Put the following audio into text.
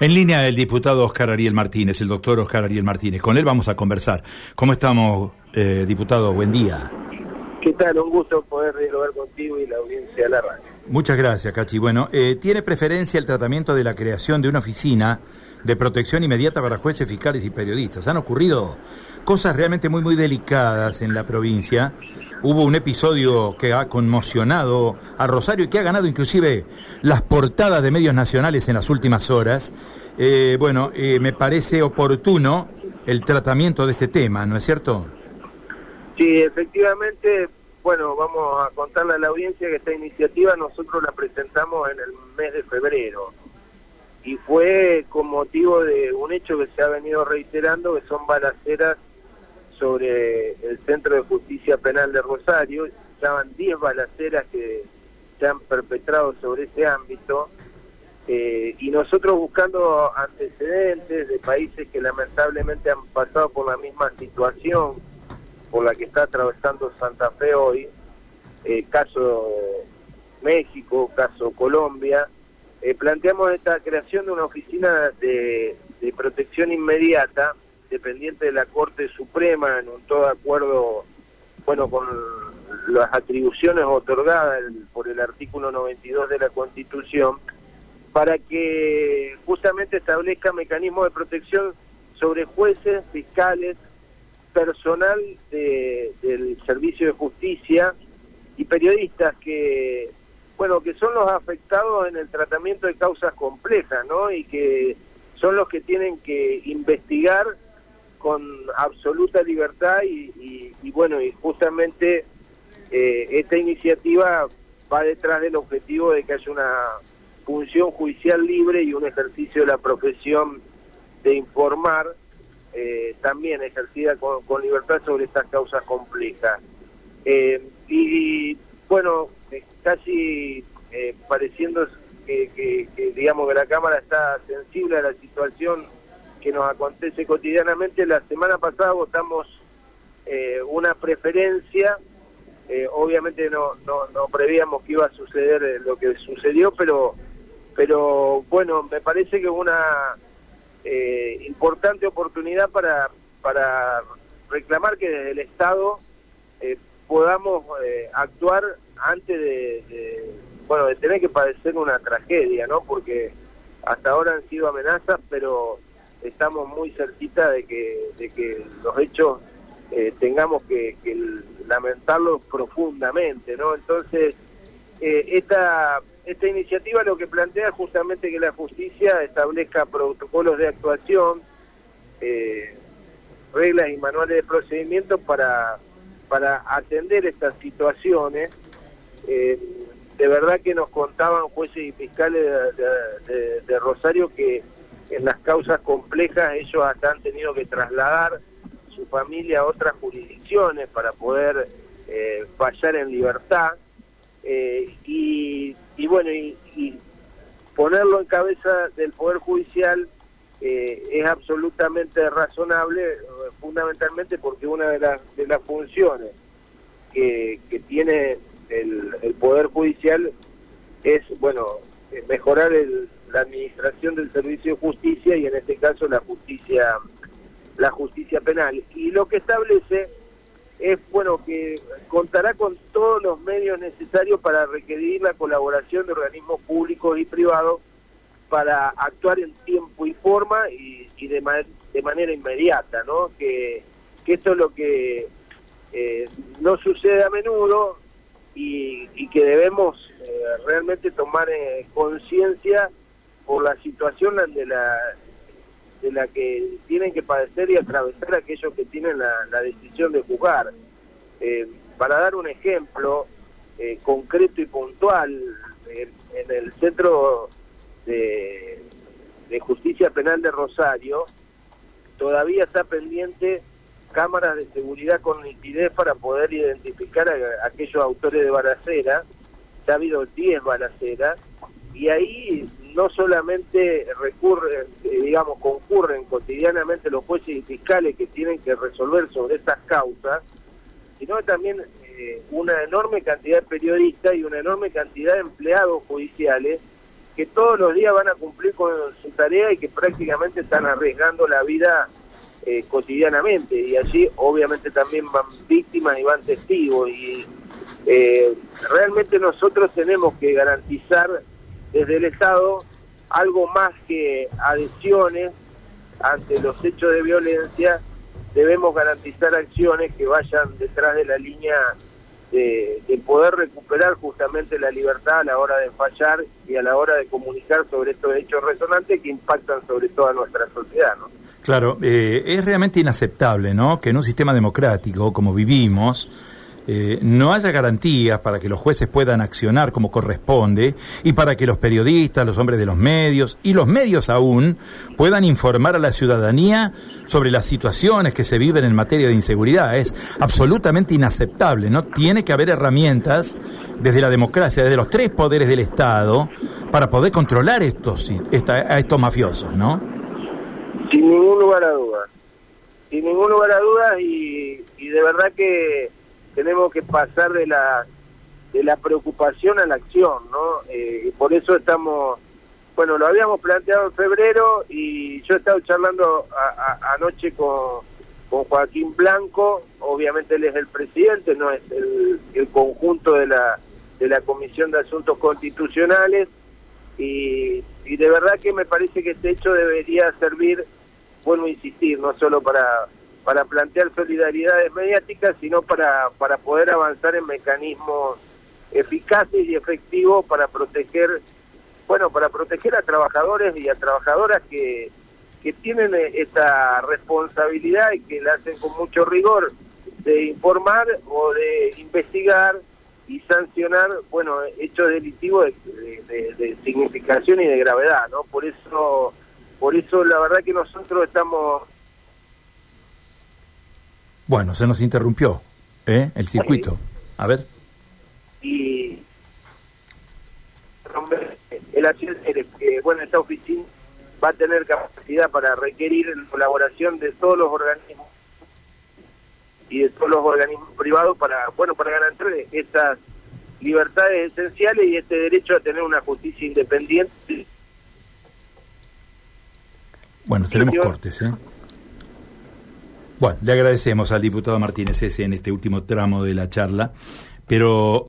En línea el diputado Oscar Ariel Martínez, el doctor Oscar Ariel Martínez. Con él vamos a conversar. ¿Cómo estamos, eh, diputado? Buen día. ¿Qué tal? Un gusto poder dialogar contigo y la audiencia de la radio. Muchas gracias, Cachi. Bueno, eh, ¿tiene preferencia el tratamiento de la creación de una oficina de protección inmediata para jueces, fiscales y periodistas? Han ocurrido cosas realmente muy, muy delicadas en la provincia. Hubo un episodio que ha conmocionado a Rosario y que ha ganado inclusive las portadas de medios nacionales en las últimas horas. Eh, bueno, eh, me parece oportuno el tratamiento de este tema, ¿no es cierto? Sí, efectivamente, bueno, vamos a contarle a la audiencia que esta iniciativa nosotros la presentamos en el mes de febrero y fue con motivo de un hecho que se ha venido reiterando, que son balaceras sobre el Centro de Justicia Penal de Rosario. Estaban 10 balaceras que se han perpetrado sobre ese ámbito. Eh, y nosotros buscando antecedentes de países que lamentablemente han pasado por la misma situación por la que está atravesando Santa Fe hoy, eh, caso México, caso Colombia, eh, planteamos esta creación de una oficina de, de protección inmediata dependiente de la Corte Suprema en un todo acuerdo, bueno, con las atribuciones otorgadas por el artículo 92 de la Constitución, para que justamente establezca mecanismos de protección sobre jueces, fiscales, personal del servicio de justicia y periodistas que, bueno, que son los afectados en el tratamiento de causas complejas, ¿no? Y que son los que tienen que investigar con absoluta libertad y, bueno, y justamente eh, esta iniciativa va detrás del objetivo de que haya una función judicial libre y un ejercicio de la profesión de informar, eh, también ejercida con, libertad sobre estas causas complejas. Eh, y, bueno, casi pareciendo que, que, digamos que la Cámara está sensible a la situación que nos acontece cotidianamente. La semana pasada votamos eh, una preferencia, eh, obviamente no, no, no prevíamos que iba a suceder eh, lo que sucedió, pero, pero bueno, me parece que una importante oportunidad para, para reclamar que desde el Estado podamos actuar antes de, bueno, de tener que padecer una tragedia, ¿no? Porque hasta ahora han sido amenazas, pero estamos muy cerquita de que, de que los hechos eh, tengamos que, lamentarlos profundamente, ¿no? Entonces, eh, esta, esta iniciativa lo que plantea es justamente que la justicia establezca protocolos de actuación, eh, reglas y manuales de procedimiento para, para atender estas situaciones. De verdad que nos contaban jueces y fiscales de Rosario que en las causas complejas ellos hasta han tenido que trasladar su familia a otras jurisdicciones para poder eh, fallar en libertad. Eh, y, bueno y, ponerlo en cabeza del poder judicial eh, es absolutamente razonable fundamentalmente porque una de las de las funciones que, que tiene el, el poder judicial es bueno mejorar el, la administración del servicio de justicia y en este caso la justicia la justicia penal y lo que establece es bueno que contará con todos los medios necesarios para requerir la colaboración de organismos públicos y privados para actuar en tiempo y forma y, de, de manera inmediata, ¿no? Que, que esto es lo que eh, no sucede a menudo y, y que debemos eh, realmente tomar eh, conciencia por la situación de la de la que tienen que padecer y atravesar aquellos que tienen la, decisión de juzgar. Eh, para dar un ejemplo eh, concreto y puntual, en, el Centro de, Justicia Penal de Rosario todavía está pendiente cámaras de seguridad con nitidez para poder identificar a, aquellos autores de balacera. Ya ha habido 10 balaceras y ahí no solamente recurren, eh, digamos, concurren cotidianamente los jueces y fiscales que tienen que resolver sobre estas causas, sino también eh, una enorme cantidad de periodistas y una enorme cantidad de empleados judiciales que todos los días van a cumplir con su tarea y que prácticamente están arriesgando la vida eh, cotidianamente y allí obviamente también van víctimas y van testigos y eh, realmente nosotros tenemos que garantizar desde el Estado algo más que adhesiones ante los hechos de violencia, debemos garantizar acciones que vayan detrás de la línea de, poder recuperar justamente la libertad a la hora de fallar y a la hora de comunicar sobre estos hechos resonantes que impactan sobre toda nuestra sociedad. ¿no? Claro, eh, es realmente inaceptable ¿no? que en un sistema democrático como vivimos, eh, no haya garantías para que los jueces puedan accionar como corresponde y para que los periodistas, los hombres de los medios y los medios aún puedan informar a la ciudadanía sobre las situaciones que se viven en materia de inseguridad. Es absolutamente inaceptable, ¿no? Tiene que haber herramientas desde la democracia, desde los tres poderes del Estado, para poder controlar estos, a estos mafiosos, ¿no? Ningún lugar a dudas. Sin ningún lugar a dudas y, y de verdad que tenemos que pasar de la de la preocupación a la acción, ¿no? Eh, por eso estamos, bueno, lo habíamos planteado en febrero y yo he estado charlando anoche con, con Joaquín Blanco, obviamente él es el presidente, no es el, el conjunto de la, de la Comisión de Asuntos Constitucionales y, y de verdad que me parece que este hecho debería servir, bueno, insistir, no solo para para plantear solidaridades mediáticas, sino para, para poder avanzar en mecanismos eficaces y efectivos para proteger, bueno, para proteger a trabajadores y a trabajadoras que, que tienen esta responsabilidad y que la hacen con mucho rigor de informar o de investigar y sancionar, bueno, hechos delictivos de, de, significación y de gravedad, ¿no? Por eso, por eso la verdad que nosotros estamos bueno, se nos interrumpió ¿eh? el circuito. A ver. Y el es que, bueno, esta oficina va a tener capacidad para requerir la colaboración de todos los organismos y de todos los organismos privados para, bueno, para garantizar estas libertades esenciales y este derecho a tener una justicia independiente. Bueno, tenemos cortes, ¿eh? Bueno, le agradecemos al diputado Martínez ese en este último tramo de la charla, pero